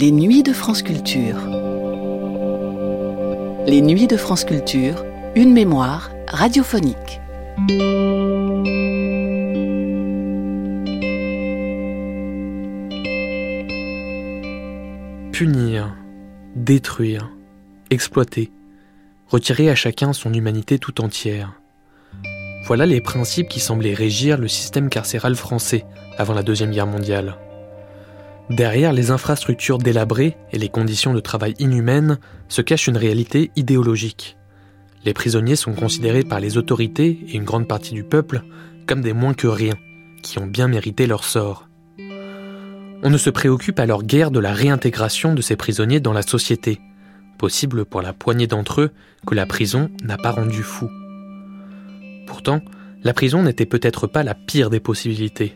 Les nuits de France Culture. Les nuits de France Culture, une mémoire radiophonique. Punir, détruire, exploiter, retirer à chacun son humanité tout entière. Voilà les principes qui semblaient régir le système carcéral français avant la Deuxième Guerre mondiale. Derrière les infrastructures délabrées et les conditions de travail inhumaines se cache une réalité idéologique. Les prisonniers sont considérés par les autorités et une grande partie du peuple comme des moins que rien, qui ont bien mérité leur sort. On ne se préoccupe alors guère de la réintégration de ces prisonniers dans la société, possible pour la poignée d'entre eux que la prison n'a pas rendu fou. Pourtant, la prison n'était peut-être pas la pire des possibilités.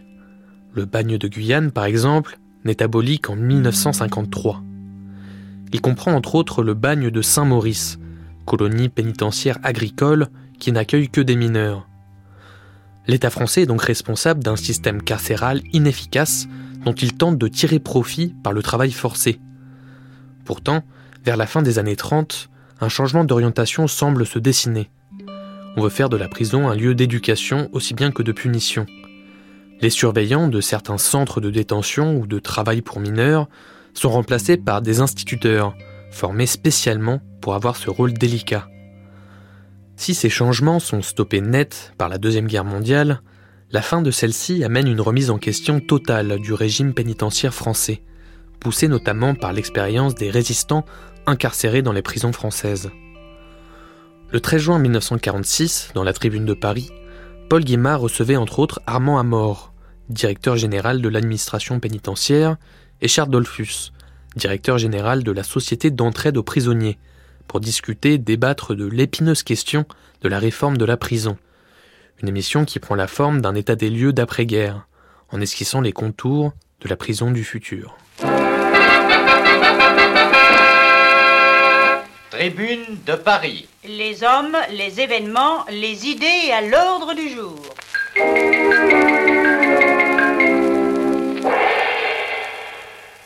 Le bagne de Guyane, par exemple, n'est aboli qu'en 1953. Il comprend entre autres le bagne de Saint-Maurice, colonie pénitentiaire agricole qui n'accueille que des mineurs. L'État français est donc responsable d'un système carcéral inefficace dont il tente de tirer profit par le travail forcé. Pourtant, vers la fin des années 30, un changement d'orientation semble se dessiner. On veut faire de la prison un lieu d'éducation aussi bien que de punition. Les surveillants de certains centres de détention ou de travail pour mineurs sont remplacés par des instituteurs, formés spécialement pour avoir ce rôle délicat. Si ces changements sont stoppés net par la Deuxième Guerre mondiale, la fin de celle-ci amène une remise en question totale du régime pénitentiaire français, poussé notamment par l'expérience des résistants incarcérés dans les prisons françaises. Le 13 juin 1946, dans la tribune de Paris, Paul Guimard recevait entre autres Armand Amor, directeur général de l'administration pénitentiaire, et Charles Dolphus, directeur général de la Société d'entraide aux prisonniers, pour discuter, débattre de l'épineuse question de la réforme de la prison, une émission qui prend la forme d'un état des lieux d'après-guerre, en esquissant les contours de la prison du futur. Tribune de Paris. Les hommes, les événements, les idées à l'ordre du jour.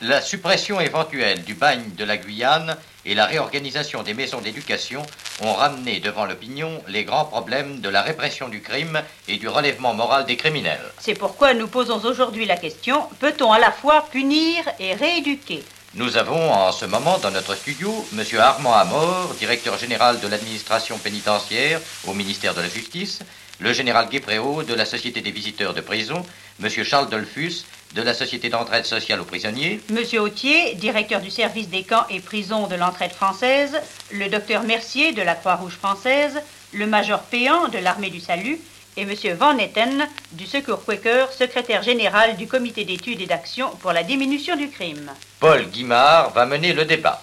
La suppression éventuelle du bagne de la Guyane et la réorganisation des maisons d'éducation ont ramené devant l'opinion les grands problèmes de la répression du crime et du relèvement moral des criminels. C'est pourquoi nous posons aujourd'hui la question, peut-on à la fois punir et rééduquer? Nous avons en ce moment dans notre studio M. Armand Amor, directeur général de l'administration pénitentiaire au ministère de la Justice, le général Guépréau de la Société des visiteurs de prison, M. Charles Dolphus de la Société d'entraide sociale aux prisonniers, Monsieur Autier, directeur du service des camps et prisons de l'entraide française, le docteur Mercier de la Croix-Rouge française, le major Péan de l'armée du salut et Monsieur Van Etten du Secours Quaker, secrétaire général du comité d'études et d'action pour la diminution du crime. Paul Guimard va mener le débat.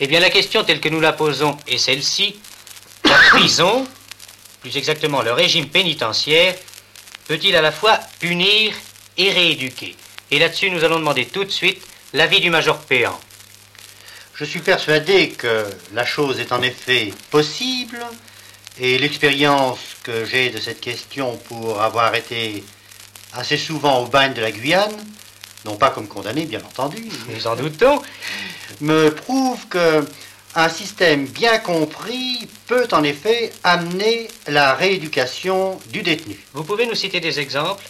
Eh bien, la question telle que nous la posons est celle-ci. La prison, plus exactement le régime pénitentiaire, peut-il à la fois punir et rééduquer Et là-dessus, nous allons demander tout de suite l'avis du major Péan. Je suis persuadé que la chose est en effet possible et l'expérience que j'ai de cette question pour avoir été assez souvent au bagne de la Guyane, non pas comme condamné bien entendu, Nous en doutons. me prouve que un système bien compris peut en effet amener la rééducation du détenu. Vous pouvez nous citer des exemples?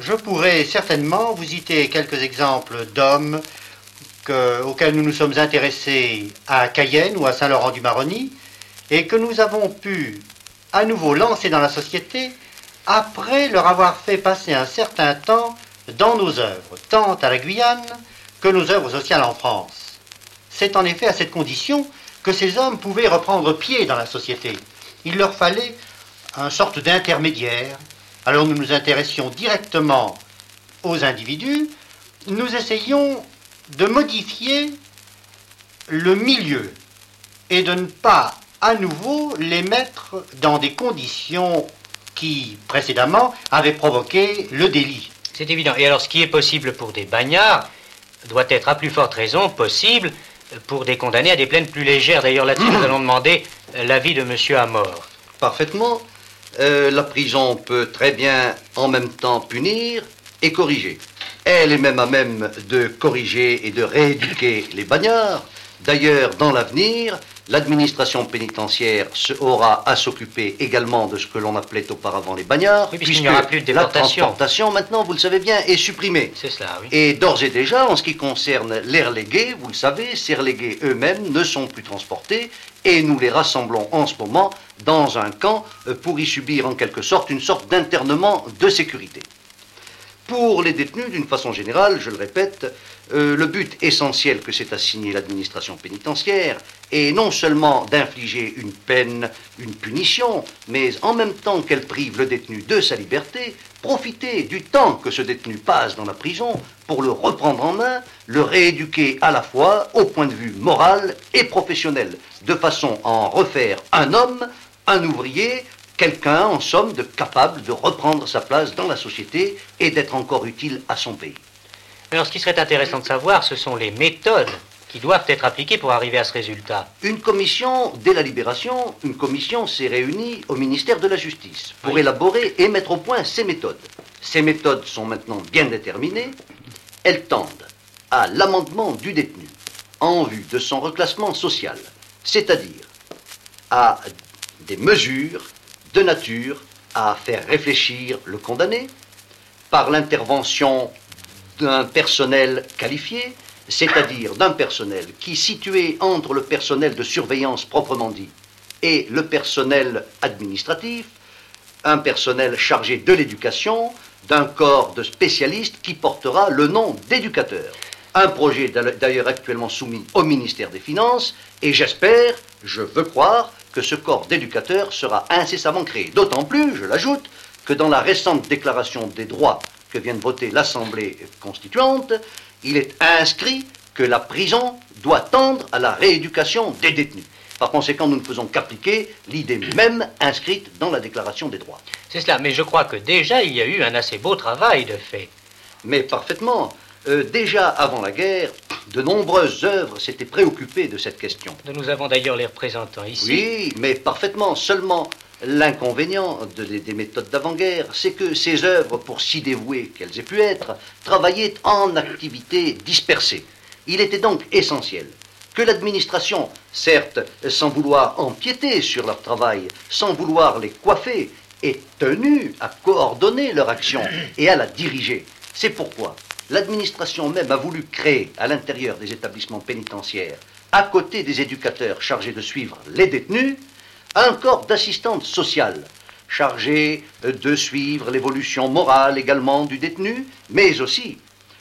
Je pourrais certainement vous citer quelques exemples d'hommes que- auxquels nous nous sommes intéressés à Cayenne ou à Saint-Laurent-du-Maroni et que nous avons pu à nouveau lancer dans la société après leur avoir fait passer un certain temps dans nos œuvres, tant à la Guyane que nos œuvres sociales en France. C'est en effet à cette condition que ces hommes pouvaient reprendre pied dans la société. Il leur fallait un sorte d'intermédiaire. Alors nous nous intéressions directement aux individus, nous essayons de modifier le milieu et de ne pas à nouveau les mettre dans des conditions qui précédemment avaient provoqué le délit. C'est évident. Et alors, ce qui est possible pour des bagnards doit être à plus forte raison possible pour des condamnés à des peines plus légères. D'ailleurs, là-dessus, nous allons demander l'avis de Monsieur Amor. Parfaitement. Euh, la prison peut très bien en même temps punir et corriger. Elle est même à même de corriger et de rééduquer les bagnards. D'ailleurs, dans l'avenir, l'administration pénitentiaire aura à s'occuper également de ce que l'on appelait auparavant les bagnards, oui, puisqu'il n'y aura plus de déportation. La transportation, maintenant, vous le savez bien, est supprimée. C'est cela, oui. Et d'ores et déjà, en ce qui concerne les relégués, vous le savez, ces relégués eux-mêmes ne sont plus transportés et nous les rassemblons en ce moment dans un camp pour y subir en quelque sorte une sorte d'internement de sécurité. Pour les détenus, d'une façon générale, je le répète, euh, le but essentiel que s'est assigné l'administration pénitentiaire est non seulement d'infliger une peine, une punition, mais en même temps qu'elle prive le détenu de sa liberté, profiter du temps que ce détenu passe dans la prison pour le reprendre en main, le rééduquer à la fois au point de vue moral et professionnel, de façon à en refaire un homme, un ouvrier, quelqu'un en somme de capable de reprendre sa place dans la société et d'être encore utile à son pays. Alors ce qui serait intéressant de savoir, ce sont les méthodes qui doivent être appliquées pour arriver à ce résultat. Une commission, dès la libération, une commission s'est réunie au ministère de la Justice pour élaborer et mettre au point ces méthodes. Ces méthodes sont maintenant bien déterminées. Elles tendent à l'amendement du détenu en vue de son reclassement social, c'est-à-dire à des mesures de nature à faire réfléchir le condamné par l'intervention d'un personnel qualifié, c'est-à-dire d'un personnel qui, situé entre le personnel de surveillance proprement dit et le personnel administratif, un personnel chargé de l'éducation, d'un corps de spécialistes qui portera le nom d'éducateur. Un projet d'ailleurs actuellement soumis au ministère des Finances, et j'espère, je veux croire, que ce corps d'éducateurs sera incessamment créé. D'autant plus, je l'ajoute, que dans la récente déclaration des droits que vient de voter l'Assemblée constituante, il est inscrit que la prison doit tendre à la rééducation des détenus. Par conséquent, nous ne faisons qu'appliquer l'idée même inscrite dans la Déclaration des droits. C'est cela, mais je crois que déjà il y a eu un assez beau travail de fait. Mais parfaitement. Euh, déjà avant la guerre, de nombreuses œuvres s'étaient préoccupées de cette question. Nous avons d'ailleurs les représentants ici. Oui, mais parfaitement. Seulement, l'inconvénient des méthodes d'avant-guerre, c'est que ces œuvres, pour si dévouées qu'elles aient pu être, travaillaient en activités dispersées. Il était donc essentiel que l'administration, certes sans vouloir empiéter sur leur travail, sans vouloir les coiffer, ait tenu à coordonner leur action et à la diriger. C'est pourquoi l'administration même a voulu créer à l'intérieur des établissements pénitentiaires, à côté des éducateurs chargés de suivre les détenus, un corps d'assistantes sociales chargé de suivre l'évolution morale également du détenu, mais aussi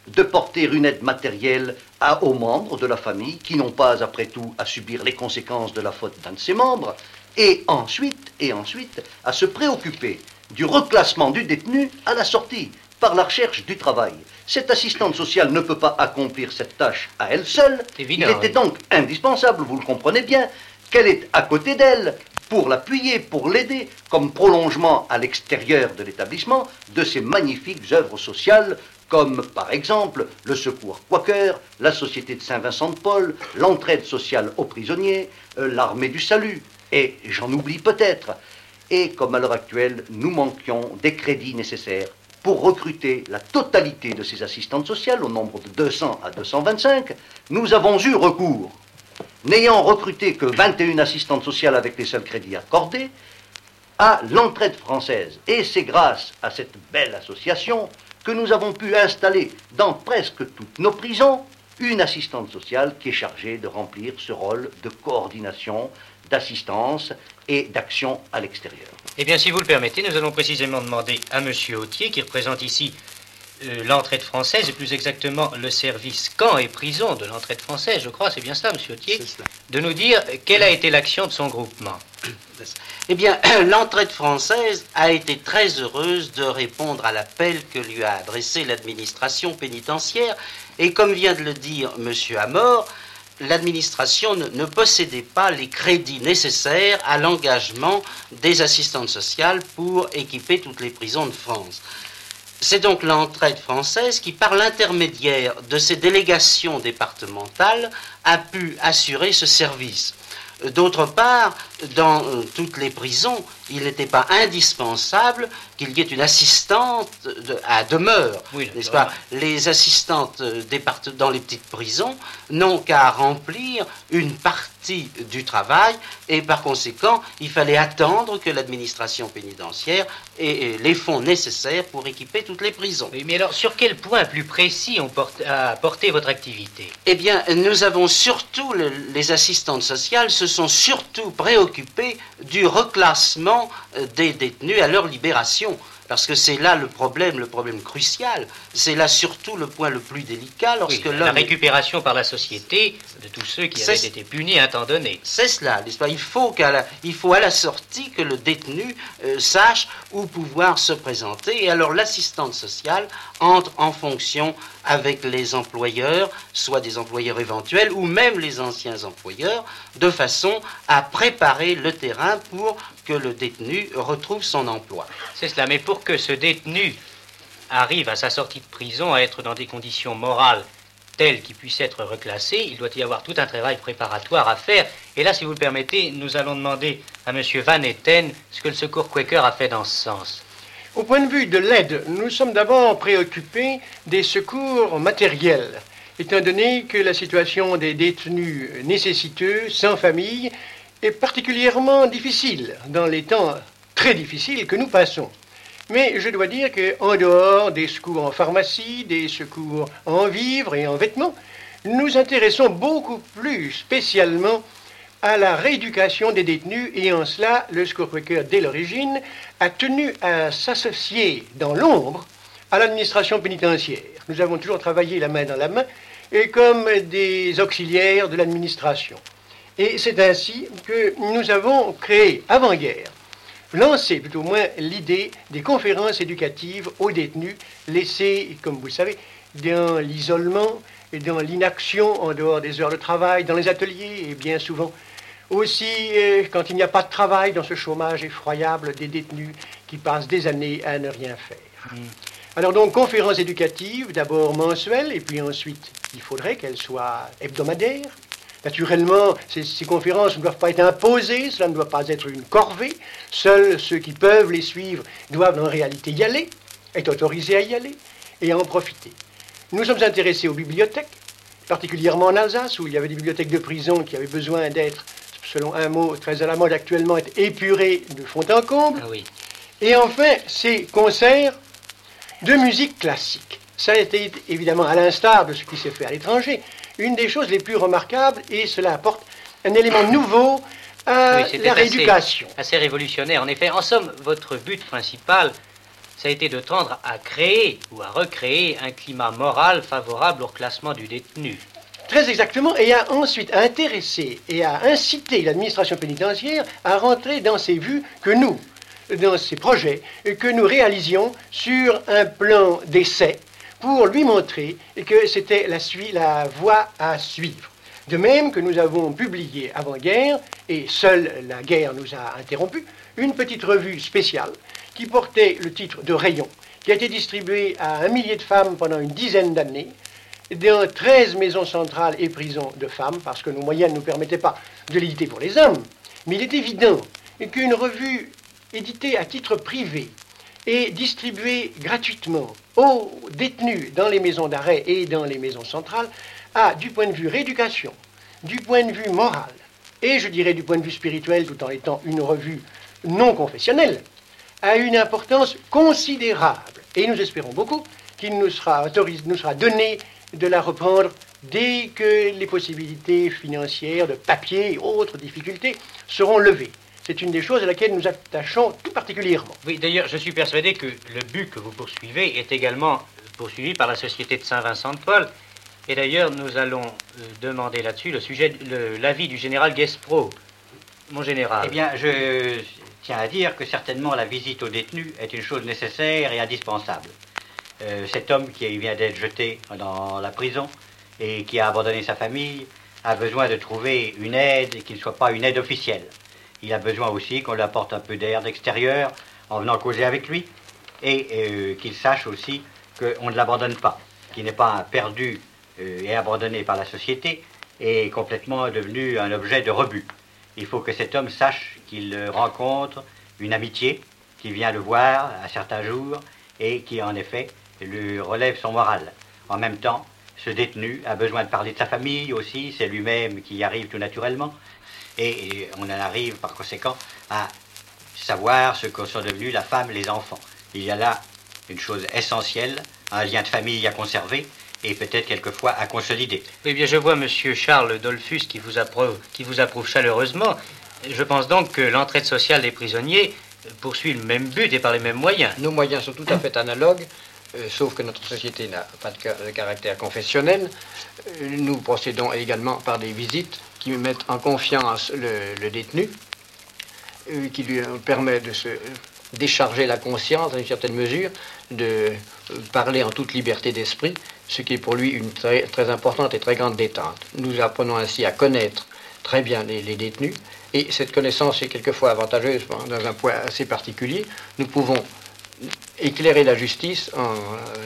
de porter une aide matérielle aux membres de la famille qui n'ont pas, après tout, à subir les conséquences de la faute d'un de ses membres, et ensuite, et ensuite, à se préoccuper du reclassement du détenu à la sortie par la recherche du travail. Cette assistante sociale ne peut pas accomplir cette tâche à elle seule. Il était donc indispensable, vous le comprenez bien, qu'elle est à côté d'elle pour l'appuyer, pour l'aider, comme prolongement à l'extérieur de l'établissement de ces magnifiques œuvres sociales comme par exemple le Secours Quaker, la Société de Saint-Vincent-de-Paul, l'entraide sociale aux prisonniers, euh, l'armée du salut, et j'en oublie peut-être. Et comme à l'heure actuelle, nous manquions des crédits nécessaires pour recruter la totalité de ces assistantes sociales, au nombre de 200 à 225, nous avons eu recours, n'ayant recruté que 21 assistantes sociales avec les seuls crédits accordés, à l'entraide française. Et c'est grâce à cette belle association que nous avons pu installer dans presque toutes nos prisons une assistante sociale qui est chargée de remplir ce rôle de coordination, d'assistance et d'action à l'extérieur. Eh bien, si vous le permettez, nous allons précisément demander à M. Autier, qui représente ici euh, l'entraide française, et plus exactement le service camp et prison de l'entraide française, je crois, c'est bien cela, M. Autier, de nous dire quelle a été l'action de son groupement. Eh bien, l'entraide française a été très heureuse de répondre à l'appel que lui a adressé l'administration pénitentiaire, et comme vient de le dire M. Amor, l'administration ne, possédait pas les crédits nécessaires à l'engagement des assistantes sociales pour équiper toutes les prisons de France. C'est donc l'entraide française qui, par l'intermédiaire de ses délégations départementales, a pu assurer ce service. D'autre part, dans euh, toutes les prisons, il n'était pas indispensable qu'il y ait une assistante à demeure, n'est-ce pas Les assistantes euh, dans les petites prisons n'ont qu'à remplir une partie du travail et par conséquent, il fallait attendre que l'administration pénitentiaire ait les fonds nécessaires pour équiper toutes les prisons. mais alors, sur quel point plus précis on a porté votre activité? Eh bien, nous avons surtout, les assistantes sociales se sont surtout préoccupées du reclassement euh, des détenus à leur libération. Parce que c'est là le problème, le problème crucial. C'est là surtout le point le plus délicat lorsque La récupération par la société de tous ceux qui avaient été punis à un temps donné. C'est cela, n'est-ce pas? Il faut, la, il faut à la sortie que le détenu euh, sache où pouvoir se présenter. Et alors l'assistante sociale entre en fonction avec les employeurs, soit des employeurs éventuels ou même les anciens employeurs, de façon à préparer le terrain pour que le détenu retrouve son emploi. C'est cela, mais pour que ce détenu arrive à sa sortie de prison à être dans des conditions morales telles qu'il puisse être reclassé, il doit y avoir tout un travail préparatoire à faire. Et là, si vous le permettez, nous allons demander à M. Van Etten ce que le Secours Quaker a fait dans ce sens. Au point de vue de l'aide, nous sommes d'abord préoccupés des secours matériels, étant donné que la situation des détenus nécessiteux, sans famille, est particulièrement difficile dans les temps très difficiles que nous passons. Mais je dois dire qu'en dehors des secours en pharmacie, des secours en vivres et en vêtements, nous intéressons beaucoup plus spécialement à la rééducation des détenus et en cela, le Secours dès l'origine, a tenu à s'associer dans l'ombre à l'administration pénitentiaire. Nous avons toujours travaillé la main dans la main et comme des auxiliaires de l'administration. Et c'est ainsi que nous avons créé, avant-guerre, lancé plutôt moins l'idée des conférences éducatives aux détenus laissés, comme vous le savez, dans l'isolement et dans l'inaction en dehors des heures de travail, dans les ateliers et bien souvent aussi euh, quand il n'y a pas de travail dans ce chômage effroyable des détenus qui passent des années à ne rien faire. Mm. Alors donc conférences éducatives, d'abord mensuelles, et puis ensuite il faudrait qu'elles soient hebdomadaires, Naturellement, ces, conférences ne doivent pas être imposées, cela ne doit pas être une corvée. Seuls ceux qui peuvent les suivre doivent en réalité y aller, être autorisés à y aller et à en profiter. Nous sommes intéressés aux bibliothèques, particulièrement en Alsace, où il y avait des bibliothèques de prison qui avaient besoin d'être, selon un mot très à la mode actuellement, être épurées de fond en comble. Ah et enfin, ces concerts de musique classique. Ça a été évidemment à l'instar de ce qui s'est fait à l'étranger, une des choses les plus remarquables et cela apporte un élément nouveau à la rééducation. Assez, révolutionnaire. En effet, en somme, votre but principal, ça a été de tendre à créer ou à recréer un climat moral favorable au classement du détenu. Très exactement, et à ensuite intéresser et à inciter l'administration pénitentiaire à rentrer dans ces vues que nous, dans ces projets, que nous réalisions sur un plan d'essai pour lui montrer que c'était la, voie à suivre. De même que nous avons publié avant-guerre, et seule la guerre nous a interrompu, une petite revue spéciale qui portait le titre de Rayon, qui a été distribuée à un millier de femmes pendant une dizaine d'années, dans 13 maisons centrales et prisons de femmes, parce que nos moyens ne nous permettaient pas de l'éditer pour les hommes. Mais il est évident qu'une revue éditée à titre privé et distribuée gratuitement aux détenus dans les maisons d'arrêt et dans les maisons centrales a, du point de vue rééducation, du point de vue moral, et je dirais du point de vue spirituel, tout en étant une revue non confessionnelle, a une importance considérable. Et nous espérons beaucoup qu'il nous sera, nous sera donné de la reprendre dès que les possibilités financières, de papier et autres difficultés seront levées. C'est une des choses à laquelle nous attachons tout particulièrement. Oui, d'ailleurs, je suis persuadé que le but que vous poursuivez est également poursuivi par la Société de Saint-Vincent-de-Paul. Et d'ailleurs, nous allons euh, demander là-dessus le sujet, l'avis du général Guespro. Mon général. Eh bien, je tiens à dire que certainement la visite aux détenus est une chose nécessaire et indispensable. Euh, cet homme qui vient d'être jeté dans la prison et qui a abandonné sa famille a besoin de trouver une aide qui ne soit pas une aide officielle il a besoin aussi qu'on lui apporte un peu d'air d'extérieur en venant causer avec lui et euh, qu'il sache aussi qu'on ne l'abandonne pas, qu'il n'est pas perdu euh, et abandonné par la société et complètement devenu un objet de rebut. il faut que cet homme sache qu'il rencontre une amitié qui vient le voir à certains jours et qui, en effet, lui relève son moral. En même temps, ce détenu a besoin de parler de sa famille aussi, c'est lui-même qui y arrive tout naturellement. Et on en arrive par conséquent à savoir ce que sont devenus la femme, les enfants. Il y a là une chose essentielle, un lien de famille à conserver et peut-être quelquefois à consolider. Eh bien, je vois Monsieur Charles Dolphus qui vous approuve, qui vous approuve chaleureusement. Je pense donc que l'entraide sociale des prisonniers poursuit le même but et par les mêmes moyens. Nos moyens sont tout à fait analogues, euh, sauf que notre société n'a pas de, caractère confessionnel. Euh, nous procédons également par des visites qui mettent en confiance le, détenu, euh, qui lui permet de se décharger la conscience dans une certaine mesure, de parler en toute liberté d'esprit, ce qui est pour lui une très, importante et très grande détente. Nous apprenons ainsi à connaître très bien les, détenus, et cette connaissance est quelquefois avantageuse dans un point assez particulier. Nous pouvons éclairer la justice en euh,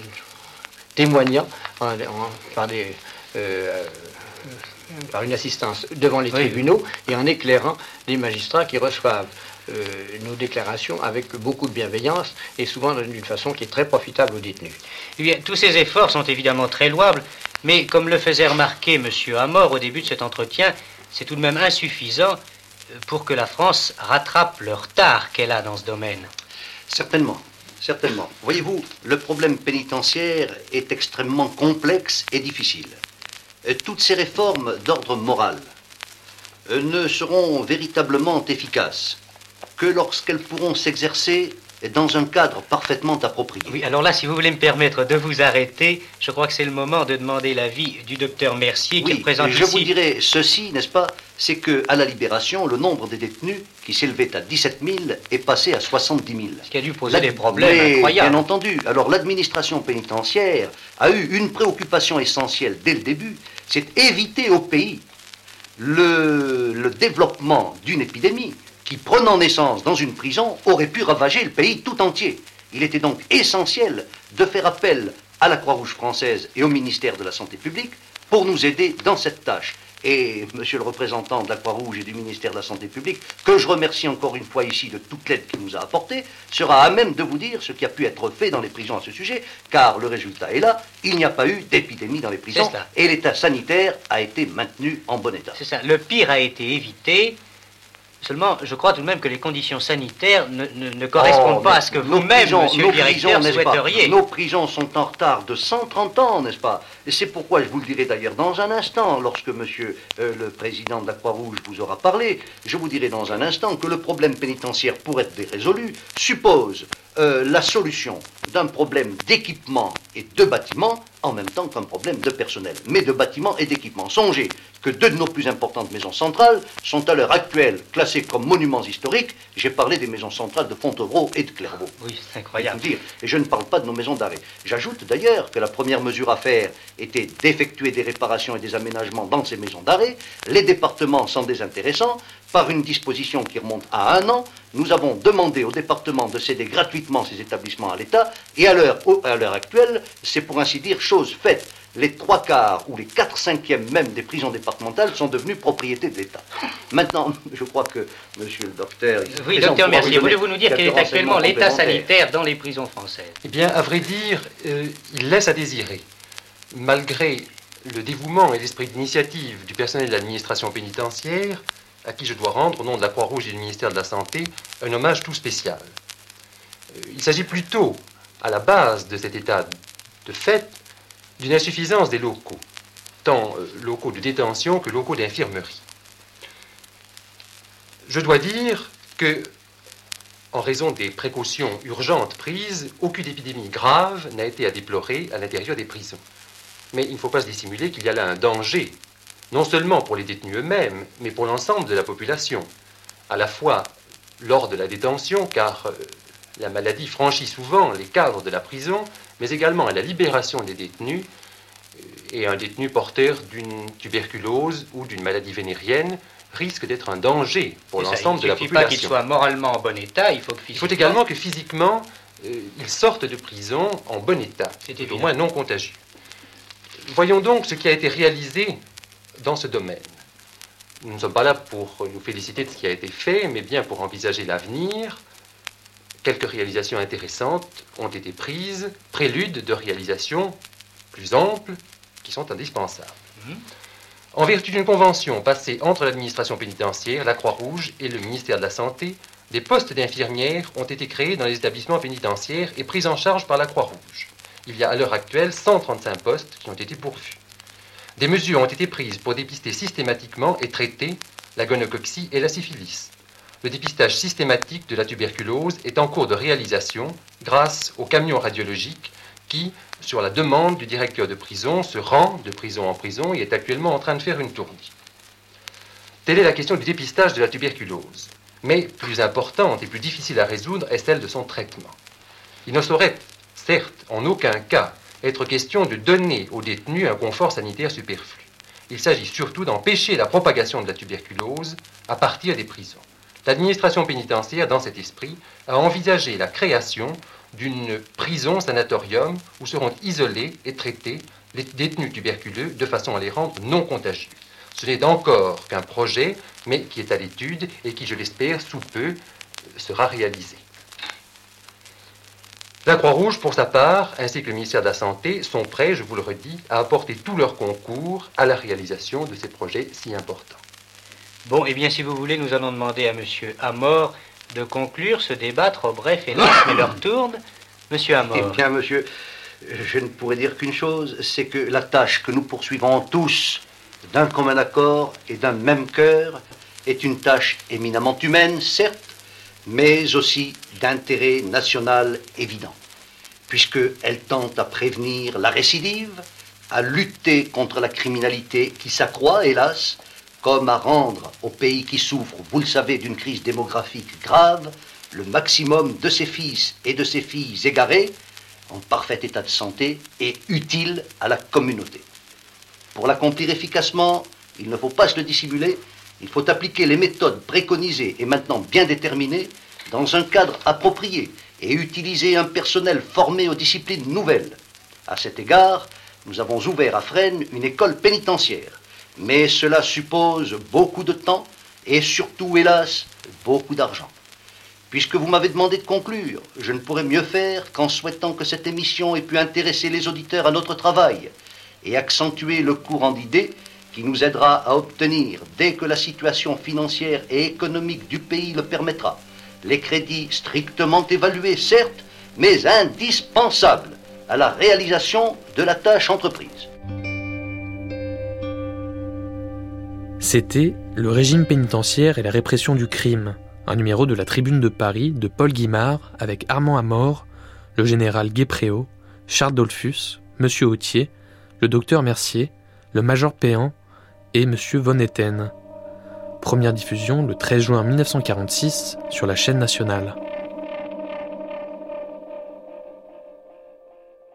témoignant par, des, euh, par une assistance devant les tribunaux et en éclairant les magistrats qui reçoivent euh, nos déclarations avec beaucoup de bienveillance et souvent d'une façon qui est très profitable aux détenus. Eh bien, tous ces efforts sont évidemment très louables, mais comme le faisait remarquer M. Amor au début de cet entretien, c'est tout de même insuffisant pour que la France rattrape le retard qu'elle a dans ce domaine. Certainement, certainement. Voyez-vous, le problème pénitentiaire est extrêmement complexe et difficile. Toutes ces réformes d'ordre moral euh, ne seront véritablement efficaces que lorsqu'elles pourront s'exercer dans un cadre parfaitement approprié. Oui, alors là, si vous voulez me permettre de vous arrêter, je crois que c'est le moment de demander l'avis du docteur Mercier qui représente je vous dirais ceci, n'est-ce pas? C'est que à la libération, le nombre des détenus, qui s'élevait à 17 000, est passé à 70 000. Ce qui a dû poser des problèmes incroyables. Bien entendu. Alors l'administration pénitentiaire a eu une préoccupation essentielle dès le début, c'est éviter au pays le développement d'une épidémie qui, prenant naissance dans une prison, aurait pu ravager le pays tout entier. Il était donc essentiel de faire appel à la Croix-Rouge française et au ministère de la Santé publique pour nous aider dans cette tâche. Et monsieur le représentant de la Croix-Rouge et du ministère de la Santé publique, que je remercie encore une fois ici de toute l'aide qu'il nous a apportée, sera à même de vous dire ce qui a pu être fait dans les prisons à ce sujet, car le résultat est là, il n'y a pas eu d'épidémie dans les prisons, et l'état sanitaire a été maintenu en bon état. C'est ça, le pire a été évité, Seulement, je crois tout de même que les conditions sanitaires ne, correspondent oh, pas à ce que vous-même, monsieur le directeur, souhaiteriez. Nos prisons sont en retard de 130 ans, n'est-ce pas? Et c'est pourquoi, je vous le dirai d'ailleurs dans un instant, lorsque monsieur euh, le président de la Croix-Rouge vous aura parlé, je vous dirai dans un instant que le problème pénitentiaire, pour être résolu, suppose euh, la solution d'un problème d'équipement et de bâtiment en même temps qu'un problème de personnel, mais de bâtiment et d'équipement. Songez que deux de nos plus importantes maisons centrales sont à l'heure actuelle classées comme monuments historiques. J'ai parlé des maisons centrales de Fontevraud et de Clairvaux. Oui, c'est incroyable. Dire. Et je ne parle pas de nos maisons d'arrêt. J'ajoute d'ailleurs que la première mesure à faire était d'effectuer des réparations et des aménagements dans ces maisons d'arrêt. Les départements sont désintéressants par une disposition qui remonte à un an, nous avons demandé au département de céder gratuitement ces établissements à l'État, et à l'heure actuelle, c'est pour ainsi dire chose faite. Les trois quarts ou les quatre cinquièmes même des prisons départementales sont devenus propriété de l'État. Maintenant, je crois que monsieur le docteur... Oui, docteur, merci. Voulez-vous nous dire quel est actuellement l'état sanitaire dans les prisons françaises? Eh bien, à vrai dire, euh, il laisse à désirer. Malgré le dévouement et l'esprit d'initiative du personnel de l'administration pénitentiaire, à qui je dois rendre, au nom de la Croix-Rouge et du ministère de la Santé, un hommage tout spécial. Euh, il s'agit plutôt, à la base de cet état de fait, d'une insuffisance des locaux, tant euh, locaux de détention que locaux d'infirmerie. Je dois dire que, en raison des précautions urgentes prises, aucune épidémie grave n'a été à déplorer à l'intérieur des prisons. Mais il ne faut pas se dissimuler qu'il y a là un danger non seulement pour les détenus eux-mêmes, mais pour l'ensemble de la population, à la fois lors de la détention, car euh, la maladie franchit souvent les cadres de la prison, mais également à la libération des détenus, euh, et un détenu porteur d'une tuberculose ou d'une maladie vénérienne risque d'être un danger pour l'ensemble de la population. Il ne suffit pas qu'il soit moralement en bon état, il faut que physiquement... Il faut également que physiquement, euh, il sorte de prison en bon état, au moins non contagieux. Voyons donc ce qui a été réalisé dans ce domaine. nous ne sommes pas là pour nous féliciter de ce qui a été fait, mais bien pour envisager l'avenir. Quelques réalisations intéressantes ont été prises, préludes de réalisations plus amples qui sont indispensables. Mhm. En vertu d'une convention passée entre l'administration pénitentiaire, la Croix-Rouge et le ministère de la Santé, des postes d'infirmières ont été créés dans les établissements pénitentiaires et pris en charge par la Croix-Rouge. Il y a à l'heure actuelle 135 postes qui ont été pourvus. Des mesures ont été prises pour dépister systématiquement et traiter la gonococcie et la syphilis. Le dépistage systématique de la tuberculose est en cours de réalisation grâce aux camions radiologiques qui, sur la demande du directeur de prison, se rend de prison en prison et est actuellement en train de faire une tournée. Telle est la question du dépistage de la tuberculose. Mais plus importante et plus difficile à résoudre est celle de son traitement. Il ne saurait, certes, en aucun cas, être question de donner aux détenus un confort sanitaire superflu. Il s'agit surtout d'empêcher la propagation de la tuberculose à partir des prisons. L'administration pénitentiaire, dans cet esprit, a envisagé la création d'une prison sanatorium où seront isolés et traités les détenus tuberculeux de façon à les rendre non contagieux. Ce n'est encore qu'un projet, mais qui est à l'étude et qui, je l'espère, sous peu sera réalisé. La Croix-Rouge, pour sa part, ainsi que le ministère de la Santé, sont prêts, je vous le redis, à apporter tout leur concours à la réalisation de ces projets si importants. Bon, eh bien, si vous voulez, nous allons demander à M. Amor de conclure ce débat trop bref et long, mais leur tourne. Monsieur Amor. Eh bien, monsieur, je ne pourrais dire qu'une chose, c'est que la tâche que nous poursuivons tous d'un commun accord et d'un même cœur est une tâche éminemment humaine, certes, mais aussi d'intérêt national évident, puisqu'elle tente à prévenir la récidive, à lutter contre la criminalité qui s'accroît, hélas, comme à rendre au pays qui souffre, vous le savez, d'une crise démographique grave, le maximum de ses fils et de ses filles égarés, en parfait état de santé et utiles à la communauté. Pour l'accomplir efficacement, il ne faut pas se le dissimuler, il faut appliquer les méthodes préconisées et maintenant bien déterminées dans un cadre approprié et utiliser un personnel formé aux disciplines nouvelles. À cet égard, nous avons ouvert à Fresnes une école pénitentiaire mais cela suppose beaucoup de temps et surtout, hélas, beaucoup d'argent. Puisque vous m'avez demandé de conclure, je ne pourrais mieux faire qu'en souhaitant que cette émission ait pu intéresser les auditeurs à notre travail et accentuer le courant d'idées qui nous aidera à obtenir, dès que la situation financière et économique du pays le permettra, les crédits strictement évalués, certes, mais indispensables à la réalisation de la tâche entreprise. C'était Le régime pénitentiaire et la répression du crime, un numéro de la Tribune de Paris de Paul Guimard avec Armand Amor, le général Guépréau, Charles Dolphus, M. Autier, le docteur Mercier, le major Péan et M. Von Etten. Première diffusion le 13 juin 1946 sur la chaîne nationale.